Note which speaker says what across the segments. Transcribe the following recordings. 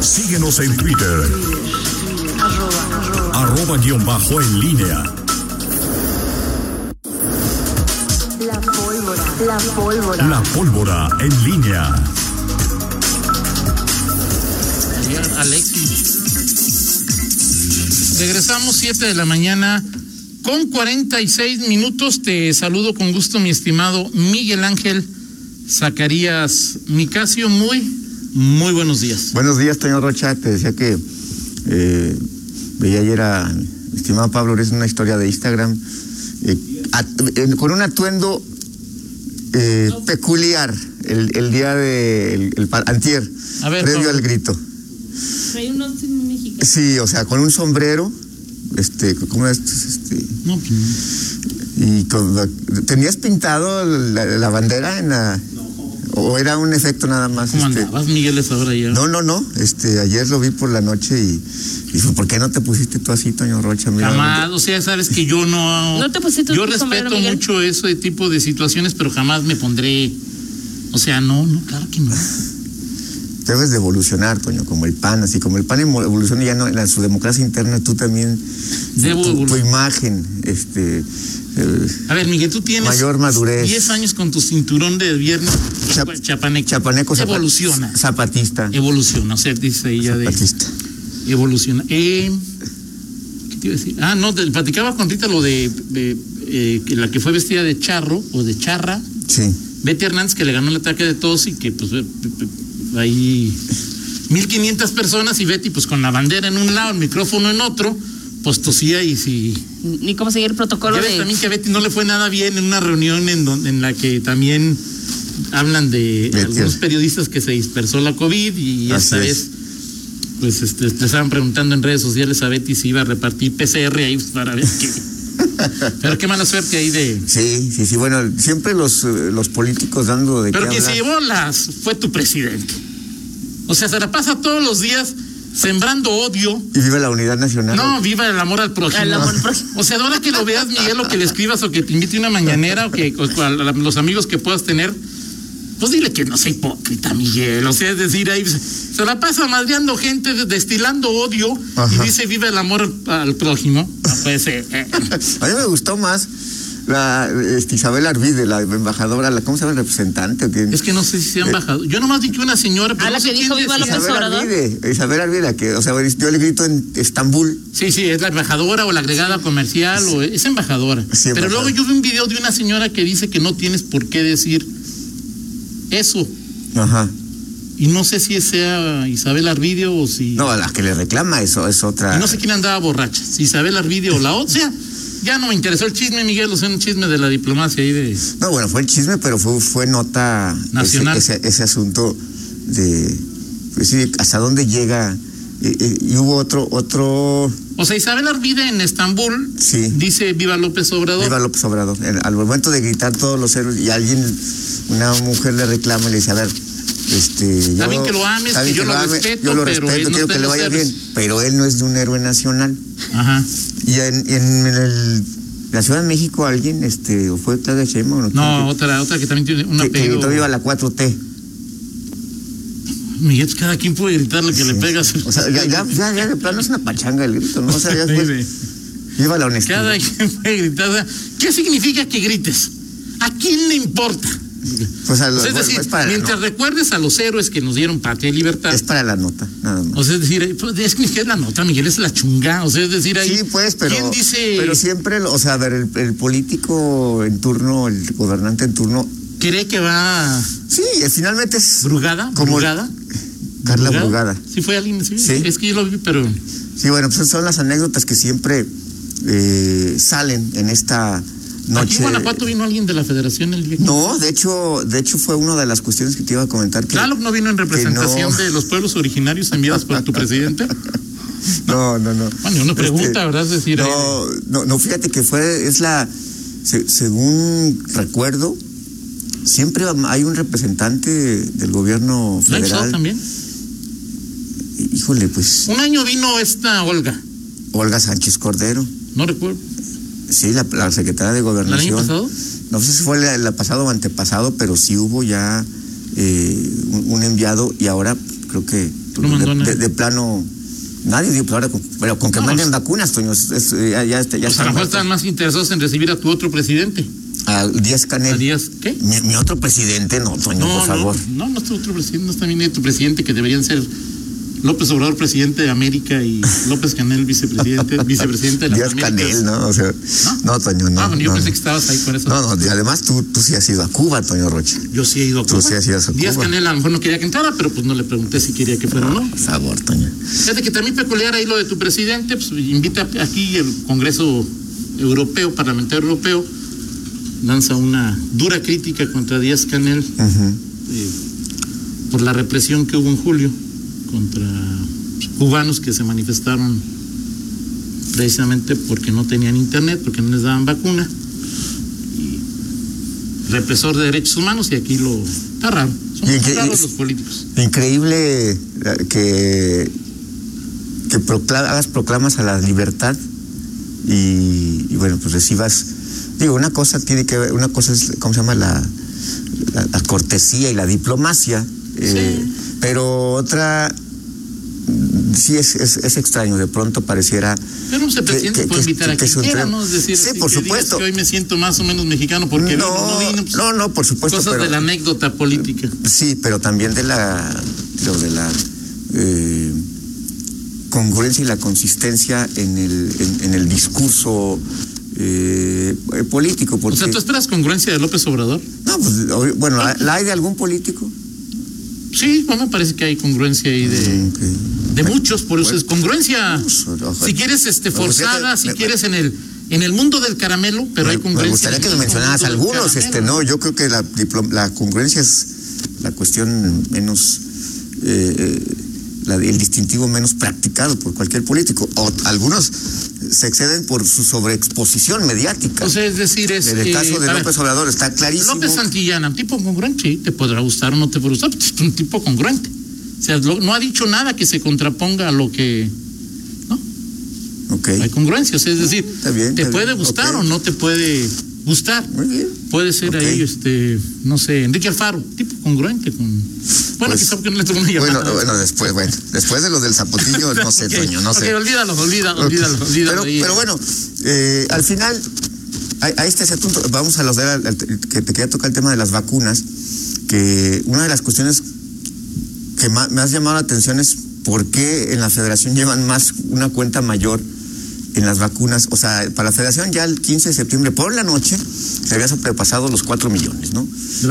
Speaker 1: Síguenos en Twitter. Arroba guion bajo en línea.
Speaker 2: La pólvora. La pólvora.
Speaker 1: La pólvora en línea.
Speaker 3: Alexis. Regresamos 7 de la mañana con 46 minutos. Te saludo con gusto, mi estimado Miguel Ángel Zacarías Micasio. Muy, muy buenos días.
Speaker 4: Buenos días, señor Rocha. Te decía que eh, veía ayer a mi estimado Pablo, es una historia de Instagram eh, eh, con un atuendo eh, peculiar el, el día de el, antier,
Speaker 3: A ver,
Speaker 4: previo al grito.
Speaker 5: Trae un mexicano.
Speaker 4: Sí, o sea, con un sombrero, este, ¿cómo es? Este,
Speaker 3: No, pues,
Speaker 4: y con ¿Tenías pintado la, la bandera en la o era un efecto nada más?
Speaker 3: ¿Cómo
Speaker 4: este?
Speaker 3: andabas, Miguel, a esa hora ya?
Speaker 4: No, no, no. Este, ayer lo vi por la noche y dije, ¿por qué no te pusiste tú así, Toño Rocha? Mira,
Speaker 3: Jamás, o sea, sabes que yo no.
Speaker 5: ¿No te pusiste
Speaker 3: Yo
Speaker 5: sombrero,
Speaker 3: respeto
Speaker 5: Miguel?
Speaker 3: mucho ese tipo de situaciones, pero jamás me pondré. O sea, no, no, claro que no.
Speaker 4: Debes de evolucionar, Toño, como el PAN, así como el PAN evoluciona ya no, en su democracia interna, tú también,
Speaker 3: Debo
Speaker 4: tu, imagen, este, eh,
Speaker 3: A ver, Miguel, tú tienes.
Speaker 4: Mayor madurez.
Speaker 3: 10 años con tu cinturón de viernes
Speaker 4: Chap-
Speaker 3: chapaneco.
Speaker 4: chapaneco zapa-
Speaker 3: Evoluciona.
Speaker 4: zapatista,
Speaker 3: Evoluciona, o sea, dice ella de.
Speaker 4: zapatista.
Speaker 3: Evoluciona. Eh, ¿Qué te iba a decir? Ah, no, te- platicaba con Rita lo de, de, eh, la que fue vestida de charro o de charra,
Speaker 4: Sí,
Speaker 3: Betty Hernández, que le ganó el ataque de tos y que pues eh, eh, ahí 1500 personas y Betty pues con la bandera en un lado, el micrófono en otro, pues tosía y si...
Speaker 5: Ni cómo seguir el protocolo
Speaker 3: Ya ves
Speaker 5: de.
Speaker 3: también que a Betty no le fue nada bien en una reunión en, donde, en la que también hablan de
Speaker 4: Betty.
Speaker 3: algunos periodistas que se dispersó la COVID y
Speaker 4: Así
Speaker 3: esta
Speaker 4: es.
Speaker 3: vez pues este, le estaban preguntando en redes sociales a Betty si iba a repartir PCR ahí para ver qué. Pero qué mala suerte ahí de...
Speaker 4: sí, sí, sí. Bueno, siempre los, eh, los políticos dando de
Speaker 3: Pero
Speaker 4: qué
Speaker 3: quien se llevó las fue tu presidente. O sea, se la pasa todos los días sembrando odio.
Speaker 4: Y vive la unidad nacional.
Speaker 3: No, viva el amor al prójimo.
Speaker 5: Al amor al prójimo.
Speaker 3: O sea, de ahora que lo veas, Miguel, o que le escribas, o que te invite una mañanera, o que o a la- los amigos que puedas tener, pues dile que no sea hipócrita, Miguel. O sea, es decir, ahí se, la pasa madreando gente, de- destilando odio,
Speaker 4: Ajá.
Speaker 3: y dice viva el amor al, prójimo. No puede ser. eh.
Speaker 4: A mí me gustó más la este, Isabel Arvide, la embajadora, la, ¿cómo se llama? ¿Representante?
Speaker 3: Es que no sé si se han bajado. Yo nomás que una señora. pero
Speaker 5: Ah,
Speaker 3: no
Speaker 5: la
Speaker 3: sé
Speaker 5: que
Speaker 3: quién
Speaker 5: dijo, "Viva
Speaker 3: decía".
Speaker 5: López
Speaker 4: Isabel
Speaker 5: Obrador.
Speaker 4: Arvide, Isabel Arvide, la que, o sea, yo le grito en Estambul.
Speaker 3: Sí, sí, es la embajadora o la agregada comercial o es embajadora.
Speaker 4: Sí,
Speaker 3: Pero luego yo vi un video de una señora que dice que no tienes por qué decir eso.
Speaker 4: Ajá.
Speaker 3: Y no sé si sea Isabel Arvidio o si.
Speaker 4: No, la que le reclama eso es otra.
Speaker 3: y no sé quién andaba borracha. Si Isabel Arvidio o la otra. Ya no me interesó el chisme, Miguel. O sea, un chisme de la diplomacia ahí de.
Speaker 4: No, bueno, fue el chisme, pero fue, fue nota
Speaker 3: Nacional.
Speaker 4: Ese, ese, ese asunto de pues sí, hasta dónde llega. Y hubo otro, otro
Speaker 3: O sea, Isabel Arvide en Estambul
Speaker 4: Sí.
Speaker 3: dice Viva López Obrador.
Speaker 4: Viva López Obrador. Al momento de gritar todos los héroes y alguien, una mujer le reclama y le dice, a ver, este.
Speaker 3: Está bien que lo ames, que yo lo
Speaker 4: ame,
Speaker 3: respeto,
Speaker 4: yo lo
Speaker 3: pero
Speaker 4: respeto,
Speaker 3: él no
Speaker 4: quiero
Speaker 3: está
Speaker 4: que le vaya
Speaker 3: héroes.
Speaker 4: bien. Pero él no es de un héroe nacional.
Speaker 3: Ajá.
Speaker 4: Y en, en el, la Ciudad de México alguien, este, o fue Claudia Sheinbaum, ¿o
Speaker 3: No,
Speaker 4: quién?
Speaker 3: otra, otra que también tiene un
Speaker 4: que, que viva la 4T.
Speaker 3: Miguel, cada quien puede gritar lo que le pegas.
Speaker 4: O sea, ya, ya, ya, ya de plano es una pachanga el grito, ¿no? O sea, ya viva la honestidad.
Speaker 3: Cada quien puede gritar. o sea, ¿Qué significa que grites? ¿A quién le importa?
Speaker 4: Pues a lo-
Speaker 3: O sea, es
Speaker 4: bueno,
Speaker 3: decir,
Speaker 4: es,
Speaker 3: mientras recuerdes a los héroes que nos dieron patria y libertad.
Speaker 4: es para la nota, nada más.
Speaker 3: O sea, es decir, eh, pues, es que es la nota, Miguel, es la chunga. O sea, es decir, ahí.
Speaker 4: Sí, pues, pero,
Speaker 3: ¿Quién dice
Speaker 4: pero siempre, o sea, a ver, el, el político en turno, el gobernante en turno,
Speaker 3: cree que va
Speaker 4: sí, finalmente es
Speaker 3: Brugada?
Speaker 4: Como-
Speaker 3: ¿Brugada?
Speaker 4: Carla Brugada.
Speaker 3: Sí, fue alguien. Sí,
Speaker 4: Sí.
Speaker 3: Es que yo lo vi, pero.
Speaker 4: Sí, bueno, pues son las anécdotas que siempre eh, salen en esta
Speaker 3: Aquí
Speaker 4: noche.
Speaker 3: en Guanajuato vino alguien de la Federación el día que-
Speaker 4: No, de hecho, de hecho fue una de las cuestiones que te iba a comentar. Que,
Speaker 3: Tlaloc no vino en representación
Speaker 4: no.
Speaker 3: de los pueblos originarios enviados por tu presidente.
Speaker 4: No, no, no.
Speaker 3: Bueno, una pregunta,
Speaker 4: Este,
Speaker 3: ¿verdad? Es decir,
Speaker 4: No, no, no, fíjate que fue, es la, se- según recuerdo, siempre hay un representante del gobierno
Speaker 3: ¿La
Speaker 4: federal.
Speaker 3: también?
Speaker 4: Híjole, pues,
Speaker 3: Un año vino esta Olga.
Speaker 4: Olga Sánchez Cordero,
Speaker 3: No recuerdo.
Speaker 4: sí, la, la secretaria de
Speaker 3: ¿El año
Speaker 4: Gobernación.
Speaker 3: pasado?
Speaker 4: No sé si fue el, el pasado o antepasado, pero sí hubo ya eh, un, un enviado y ahora creo que
Speaker 3: No
Speaker 4: de, de- de plano, nadie dio, pero, ahora con, pero con que
Speaker 3: No,
Speaker 4: manden
Speaker 3: pues-
Speaker 4: vacunas, Toño, es- es- ya, ya, está- ya
Speaker 3: Pues a lo mejor están más interesados en recibir a tu otro presidente.
Speaker 4: A Díaz
Speaker 3: A
Speaker 4: Canel.
Speaker 3: Díaz, ¿qué?
Speaker 4: Mi, mi otro presidente, no, Toño, por favor.
Speaker 3: No, no, no es otro presidente, no está bien tu presidente, que deberían ser López Obrador, presidente de América, y López Canel, vicepresidente, vicepresidente de las
Speaker 4: Díaz. Canel, ¿no? O sea, no, Toño, no.
Speaker 3: Ah, bueno, yo
Speaker 4: no.
Speaker 3: pensé que estabas ahí por eso.
Speaker 4: No, no, y además tú, tú sí has ido a Cuba, Toño Rocha.
Speaker 3: Yo sí he ido a
Speaker 4: Tú
Speaker 3: Cuba.
Speaker 4: sí has ido a
Speaker 3: Díaz
Speaker 4: Cuba.
Speaker 3: Canel a lo mejor no quería que entrara, pero pues no le pregunté si quería que fuera o no.
Speaker 4: Por favor, Toño.
Speaker 3: Fíjate que también peculiar ahí lo de tu presidente, pues invita aquí el Congreso Europeo, Parlamentario Europeo, lanza una dura crítica contra Díaz Canel eh, por la represión que hubo en julio contra cubanos que se manifestaron precisamente porque no tenían internet, porque no les daban vacuna. Y represor de derechos humanos y aquí lo está raro. Son raros los políticos.
Speaker 4: Increíble eh, que, que hagas proclamas a la libertad y, y, bueno, pues recibas. Digo, una cosa tiene que ver, una cosa es, ¿cómo se llama? La, la, la cortesía y la diplomacia. eh, Pero otra, sí es, es, es extraño, de pronto pareciera.
Speaker 3: Pero un presidente
Speaker 4: que-
Speaker 3: puede
Speaker 4: que-
Speaker 3: invitar a
Speaker 4: que
Speaker 3: quien quiera, ¿no? Es decir,
Speaker 4: Sí, por
Speaker 3: que
Speaker 4: supuesto.
Speaker 3: que hoy me siento más o menos mexicano porque vino, no vino. pues,
Speaker 4: no, no, por supuesto.
Speaker 3: cosas
Speaker 4: pero-
Speaker 3: de la anécdota política.
Speaker 4: Sí, pero también de la, de la eh, congruencia y la consistencia en el, en, en el discurso eh, político.
Speaker 3: O
Speaker 4: Porque,
Speaker 3: sea, ¿tú esperas congruencia de López Obrador?
Speaker 4: no, pues, bueno, ¿la, la hay de algún político?
Speaker 3: Sí, bueno, me parece que hay congruencia ahí de,
Speaker 4: ok.
Speaker 3: de muchos, por eso es congruencia.
Speaker 4: Pues.
Speaker 3: Si quieres este
Speaker 4: Me gustaría
Speaker 3: forzada, si
Speaker 4: me-
Speaker 3: quieres en el en el mundo del caramelo, pero
Speaker 4: me,
Speaker 3: hay
Speaker 4: me
Speaker 3: congruencia.
Speaker 4: gustaría
Speaker 3: en
Speaker 4: que me
Speaker 3: mismo
Speaker 4: mencionaras algunos, este, no, yo creo que la, la congruencia es la cuestión menos, eh, eh, la- el distintivo menos practicado por cualquier político. O algunos se exceden por su sobreexposición mediática.
Speaker 3: O sea, es decir, es.
Speaker 4: en el
Speaker 3: eh,
Speaker 4: caso de
Speaker 3: ver,
Speaker 4: López Obrador está clarísimo.
Speaker 3: López Santillana, un tipo congruente, sí, te podrá gustar o no te podrá gustar, pero es un tipo congruente. O sea, no ha dicho nada que se contraponga a lo que.
Speaker 4: Ok,
Speaker 3: Hay congruencia, o sea, es decir,
Speaker 4: bien,
Speaker 3: te puede
Speaker 4: bien,
Speaker 3: gustar o no te puede gustar.
Speaker 4: muy bien.
Speaker 3: Puede ser ahí, este, no sé, Enrique Alfaro, tipo congruente con. Bueno,
Speaker 4: Pues,
Speaker 3: quizá porque no le tomó una
Speaker 4: Bueno,
Speaker 3: llamada.
Speaker 4: bueno, después, bueno, después de lo del zapotillo, no sé,
Speaker 3: Ok,
Speaker 4: Toño, no sé.
Speaker 3: olvídalo, olvídalo, olvídalo, olvídalo.
Speaker 4: Pero,
Speaker 3: ahí.
Speaker 4: pero bueno, eh, al final, ahí ahí está ese asunto. Vamos a los de la- que te quería tocar el tema de las vacunas, que una de las cuestiones que más, me has llamado la atención es por qué en la federación llevan más, una cuenta mayor en las vacunas. O sea, para la federación ya el 15 de septiembre por la noche se había sobrepasado los 4 millones, ¿no?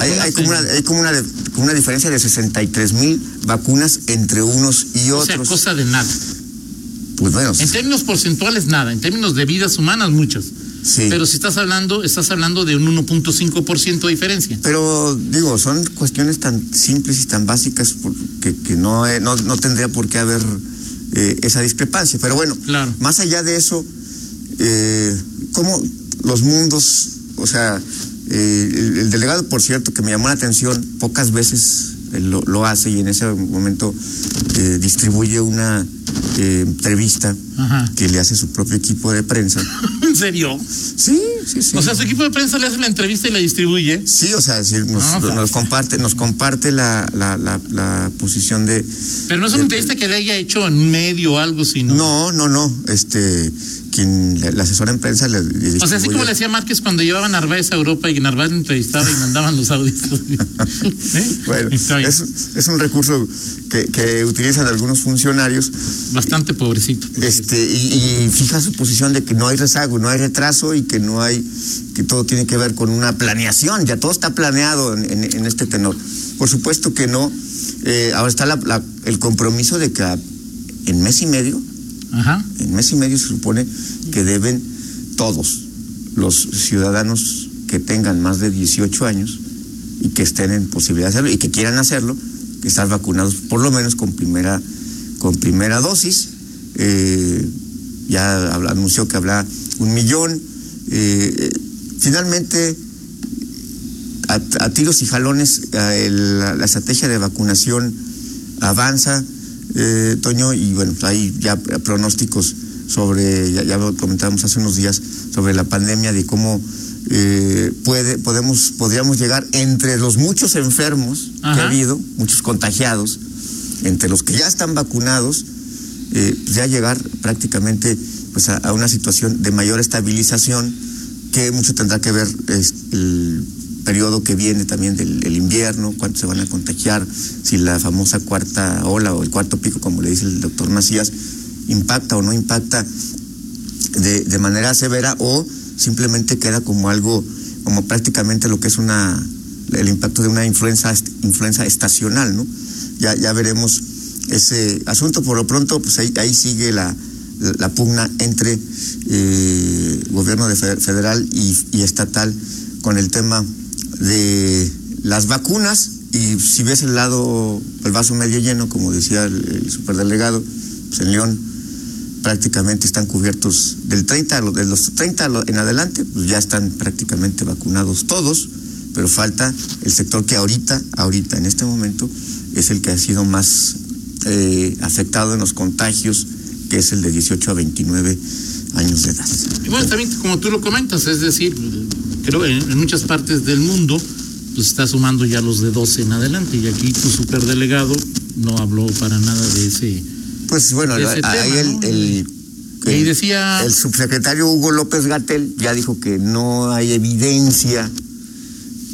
Speaker 4: Hay, hay como, una, hay como, una, de- como una diferencia de 63 mil vacunas entre unos y
Speaker 3: o sea,
Speaker 4: otros.
Speaker 3: cosa de nada.
Speaker 4: Pues bueno,
Speaker 3: En términos porcentuales, nada. En términos de vidas humanas, muchas.
Speaker 4: sí.
Speaker 3: Pero si estás hablando, estás hablando de un 1.5% de diferencia.
Speaker 4: Pero digo, son cuestiones tan simples y tan básicas que, que no, eh, no, no tendría por qué haber eh, esa discrepancia. Pero bueno,
Speaker 3: Claro.
Speaker 4: más allá de eso, eh, ¿cómo los mundos, o sea, eh, el, el delegado, por cierto, que me llamó la atención, pocas veces él lo, lo hace y en ese momento eh, distribuye una eh, entrevista
Speaker 3: Ajá.
Speaker 4: que le hace su propio equipo de prensa.
Speaker 3: ¿En serio?
Speaker 4: Sí, sí, sí.
Speaker 3: O sea, su equipo de prensa le hace la entrevista y la distribuye.
Speaker 4: Sí, o sea, es decir, nos,
Speaker 3: Ah,
Speaker 4: nos comparte, nos comparte la, la, la, la posición de.
Speaker 3: Pero no es una entrevista que le haya hecho en un medio o algo, sino.
Speaker 4: No, no, no. Este, quien la, asesora en prensa le, le
Speaker 3: O sea, así como le hacía Márquez cuando llevaban a Narváez a Europa y Narváez le entrevistaba y mandaban los audios. ¿Eh?
Speaker 4: Bueno, es, es un recurso que, que utilizan algunos funcionarios
Speaker 3: Bastante pobrecito.
Speaker 4: este, y, y fija su posición de que no hay rezago, no hay retraso y que no hay, que todo tiene que ver con una planeación, ya todo está planeado en, en- en este tenor. Por supuesto que no. Eh, ahora está la- la- el compromiso de que en mes y medio
Speaker 3: Ajá.
Speaker 4: En mes y medio se supone que deben todos los ciudadanos que tengan más de 18 años y que estén en posibilidad de hacerlo y que quieran hacerlo, que estar vacunados por lo menos con primera, con primera dosis. Eh, ya anunció que habrá un millón. Eh, eh, finalmente, a, a tiros y jalones, eh, el- la, estrategia de vacunación avanza, eh, Toño, y bueno, hay ya pronósticos sobre, ya, ya lo comentábamos hace unos días, sobre la pandemia, de cómo eh, puede, podemos, podríamos llegar entre los muchos enfermos que ha habido, muchos contagiados, entre los que ya están vacunados, eh, ya llegar prácticamente pues, a, a una situación de mayor estabilización que mucho tendrá que ver es, el periodo que viene también del el invierno, cuánto se van a contagiar, si la famosa cuarta ola o el cuarto pico, como le dice el doctor Macías, impacta o no impacta de, de manera severa o simplemente queda como algo, como prácticamente lo que es una el impacto de una influenza, influenza estacional, ¿no? Ya, ya veremos ese asunto. Por lo pronto, pues ahí, ahí sigue la, la pugna entre eh, gobierno de federal y, estatal con el tema de las vacunas. Y si ves el lado, el vaso medio lleno, como decía el, el superdelegado, pues en León prácticamente están cubiertos del 30, de los 30 en adelante, pues ya están prácticamente vacunados todos pero falta el sector que ahorita, ahorita, en este momento, es el que ha sido más eh, afectado en los contagios, que es el de 18 a 29 años de edad.
Speaker 3: Y bueno, también como tú lo comentas, es decir, creo en, en muchas partes del mundo, pues está sumando ya los de 12 en adelante, y aquí tu superdelegado no habló para nada de ese.
Speaker 4: Pues bueno, ahí el,
Speaker 3: ¿no?
Speaker 4: el,
Speaker 3: Y decía.
Speaker 4: el subsecretario Hugo López Gatel ya dijo que no hay evidencia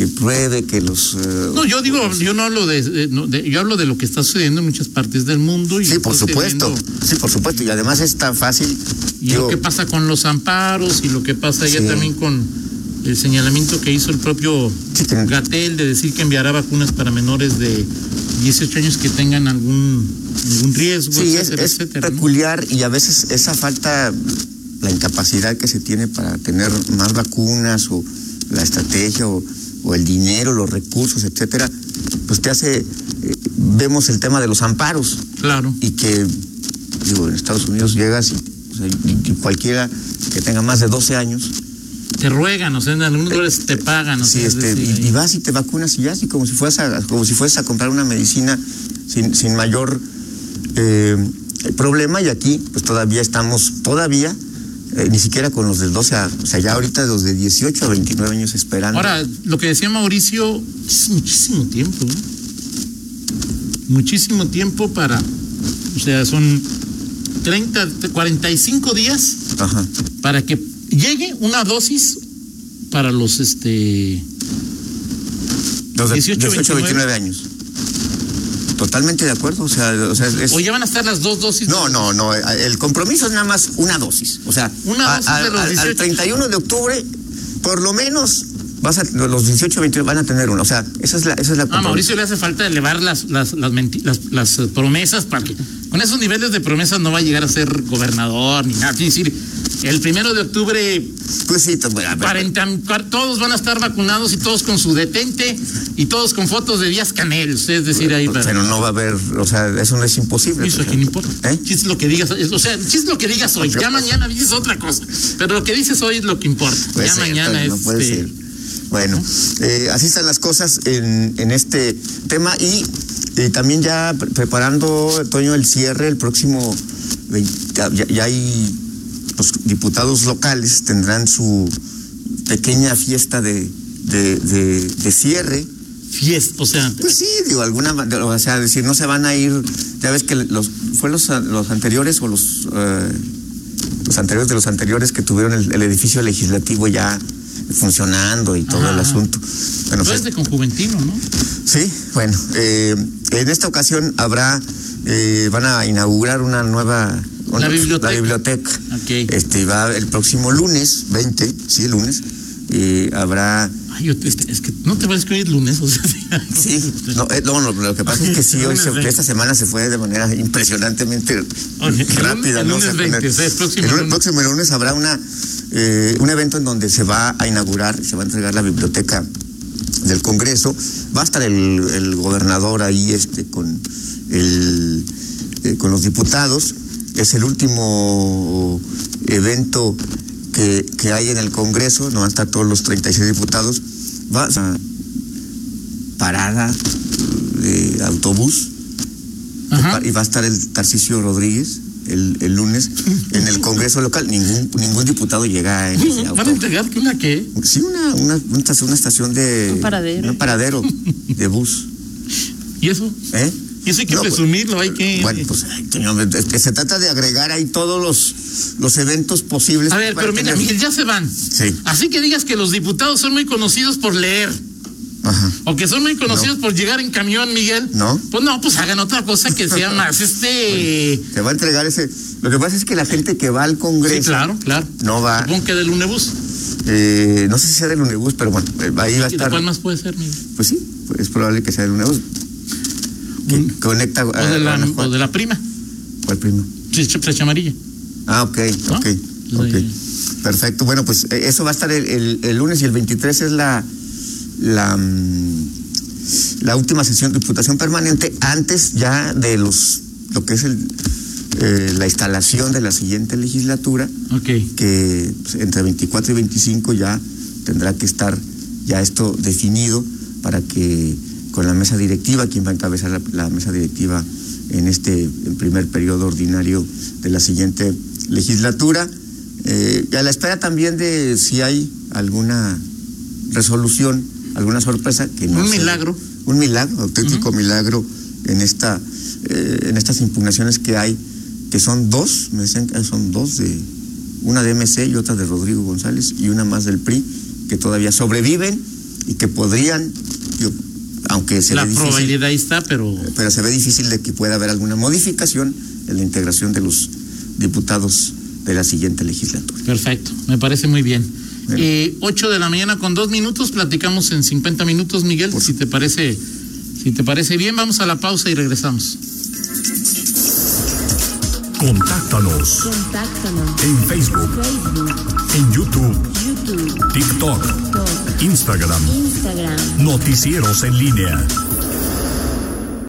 Speaker 4: que pruebe que los... eh,
Speaker 3: No, yo digo, yo no hablo de, de- no, de- yo hablo de lo que está sucediendo en muchas partes del mundo. Y
Speaker 4: Sí, por supuesto.
Speaker 3: sucediendo-
Speaker 4: Sí, por supuesto. Y además es tan fácil.
Speaker 3: Y
Speaker 4: Digo,
Speaker 3: lo que pasa con los amparos y lo que pasa ya
Speaker 4: Sí.
Speaker 3: también con el señalamiento que hizo el propio
Speaker 4: Sí,
Speaker 3: Gatel de decir que enviará vacunas para menores de 18 años que tengan algún, algún riesgo,
Speaker 4: Sí, es,
Speaker 3: etcétera,
Speaker 4: es
Speaker 3: etcétera. ¿no?
Speaker 4: peculiar y a veces esa falta, la incapacidad que se tiene para tener más vacunas o la estrategia o, o el dinero, los recursos, etcétera, pues te hace, eh, vemos el tema de los amparos
Speaker 3: Claro.
Speaker 4: y que, digo, en Estados Unidos llegas y, o sea, y- y cualquiera que tenga más de 12 años,
Speaker 3: Te ruegan, o sea, en algunos lugares te pagan. o
Speaker 4: sí,
Speaker 3: sea, es
Speaker 4: este,
Speaker 3: decir,
Speaker 4: y, y vas y te vacunas y ya, así como si fueras a, como si fueras a comprar una medicina sin, sin mayor eh, problema y aquí pues todavía estamos, todavía, eh, ni siquiera con los del 12 a, o sea, ya ahorita los de 18 a 29 años esperando.
Speaker 3: Ahora, lo que decía Mauricio, es muchísimo tiempo. ¿eh? Muchísimo tiempo para, o sea, son 30, 45 días
Speaker 4: Ajá.
Speaker 3: para que llegue una dosis para los este
Speaker 4: Los de
Speaker 3: 18,
Speaker 4: 18 a 29 años. Totalmente de acuerdo, o sea, o sea es...
Speaker 3: o ya van a estar las dos dosis
Speaker 4: No, no, no. El compromiso es nada más una dosis. O sea,
Speaker 3: Una dosis
Speaker 4: a-
Speaker 3: de los
Speaker 4: al- al
Speaker 3: 18.
Speaker 4: 31 de octubre, por lo menos, vas a, los 18 29 van a tener una. O sea, esa es la, esa es la
Speaker 3: a
Speaker 4: compromiso.
Speaker 3: Mauricio le hace falta elevar las las las, las, las, promesas para que con esos niveles de promesas no va a llegar a ser gobernador ni nada. Quiere decir, el primero de octubre
Speaker 4: Pues sí, pues, a ver,
Speaker 3: 40, cuar- todos van a estar vacunados y todos con su detente y todos con fotos de Díaz Canel. Es decir, ahí para-
Speaker 4: pero no va a haber, o sea, eso no es imposible.
Speaker 3: Eso
Speaker 4: o
Speaker 3: aquí no importa.
Speaker 4: ¿Eh?
Speaker 3: Chiste lo que digas, o sea, chiste lo que digas hoy. Ya mañana dices otra cosa. Pero lo que dices hoy es lo que importa.
Speaker 4: Puede
Speaker 3: ya
Speaker 4: ser,
Speaker 3: mañana
Speaker 4: no
Speaker 3: es.
Speaker 4: puede
Speaker 3: este,
Speaker 4: ser. Bueno, eh, así están las cosas en, en este tema y eh, también ya pre- preparando, Toño, el cierre el próximo, 20 ya, ya hay los diputados locales tendrán su pequeña fiesta de, de, de- de cierre.
Speaker 3: Fiesta, o sea,
Speaker 4: Pues sí, digo, alguna, o sea, decir, no se van a ir, ya ves que los, fue los, los anteriores o los, eh, los anteriores de los anteriores que tuvieron el, el edificio legislativo ya funcionando y todo
Speaker 3: Ajá,
Speaker 4: el asunto. Bueno,
Speaker 3: tú eres de Conjuventino, ¿no?
Speaker 4: sí, bueno, eh, en esta ocasión habrá, eh, van a inaugurar una nueva... una-
Speaker 3: biblioteca.
Speaker 4: La biblioteca.
Speaker 3: Ok.
Speaker 4: Este, va el próximo lunes, 20, sí, lunes, eh, habrá...
Speaker 3: Ay, yo, es que no te parece que hoy es lunes, o sea,
Speaker 4: Sí, no, eh, no, no, lo que pasa es que sí, hoy se-
Speaker 3: Lunes 20.
Speaker 4: esta semana se fue de manera impresionantemente
Speaker 3: el
Speaker 4: rápida.
Speaker 3: el lunes
Speaker 4: O sea,
Speaker 3: 20,
Speaker 4: con el-
Speaker 3: o sea, el próximo
Speaker 4: el
Speaker 3: lunes.
Speaker 4: próximo lunes habrá una, eh, un evento en donde se va a inaugurar, se va a entregar la biblioteca del Congreso. Va a estar el, el gobernador ahí este, con, el, eh, con los diputados. Es el último evento que, que hay en el Congreso, no van a estar todos los 36 diputados. Va a parada de autobús
Speaker 3: Ajá.
Speaker 4: y va a estar el Tarcisio Rodríguez el, el lunes en el Congreso local. Ningún, ningún diputado llega en ese
Speaker 3: ¿Van a entregar que una qué?
Speaker 4: Sí, una, una, una estación- una estación de.
Speaker 5: Un paradero.
Speaker 4: Un paradero de bus.
Speaker 3: ¿Y eso?
Speaker 4: ¿eh?
Speaker 3: Y eso hay que
Speaker 4: No, pues,
Speaker 3: presumirlo, hay que...
Speaker 4: Bueno, pues que se trata de agregar ahí todos los, los eventos posibles.
Speaker 3: A ver, pero mira, Miguel, ya se van.
Speaker 4: Sí.
Speaker 3: Así que digas que los diputados son muy conocidos por leer.
Speaker 4: Ajá.
Speaker 3: O que son muy conocidos por llegar en camión, Miguel.
Speaker 4: No.
Speaker 3: Pues no, pues hagan otra cosa que sea más este.
Speaker 4: Se va a entregar ese. Lo que pasa es que la gente que va al Congreso.
Speaker 3: Sí, claro, claro.
Speaker 4: No va.
Speaker 3: Supongo que del Unebus.
Speaker 4: eh, no sé si sea del Unibus, pero bueno, eh, ahí va a
Speaker 3: ¿Y de
Speaker 4: estar.
Speaker 3: cuál más puede ser, Miguel?
Speaker 4: Pues sí, es probable que sea del Unibus. Que
Speaker 3: Un-
Speaker 4: conecta
Speaker 3: O de la, o de la prima.
Speaker 4: ¿Cuál primo?
Speaker 3: Sí, flecha amarilla.
Speaker 4: Ah, ok,
Speaker 3: ¿No?
Speaker 4: ok. Perfecto. Bueno, pues eh, eso va a estar el, el- el lunes y el 23 es la, la, mm, la última sesión de diputación permanente antes ya de los lo que es el, eh, la instalación de la siguiente legislatura,
Speaker 3: Ok.
Speaker 4: que pues, entre 24 y 25 ya tendrá que estar ya esto definido para que con la mesa directiva, quien va a encabezar la, la mesa directiva en este en primer periodo ordinario de la siguiente legislatura, eh, y a la espera también de si hay alguna resolución, alguna sorpresa que no
Speaker 3: Un milagro.
Speaker 4: un milagro, auténtico milagro en esta eh, en estas impugnaciones que hay, que son dos, me decían que son dos de una de MC y otra de Rodrigo González y una más del PRI que todavía sobreviven y que podrían, aunque se
Speaker 3: La
Speaker 4: ve difícil,
Speaker 3: probabilidad ahí está, pero.
Speaker 4: pero se ve difícil de que pueda haber alguna modificación en la integración de los diputados de la siguiente legislatura.
Speaker 3: Perfecto, me parece muy bien.
Speaker 4: Bueno.
Speaker 3: Eh, 8 de la mañana con dos minutos, platicamos en 50 minutos, Miguel,
Speaker 4: Por
Speaker 3: si te parece, si te parece bien, vamos a la pausa y regresamos.
Speaker 1: Contáctanos
Speaker 2: Contáctanos.
Speaker 1: en Facebook,
Speaker 2: Facebook,
Speaker 1: en YouTube,
Speaker 2: YouTube,
Speaker 1: TikTok,
Speaker 2: TikTok,
Speaker 1: Instagram.
Speaker 2: Instagram.
Speaker 1: Noticieros en línea.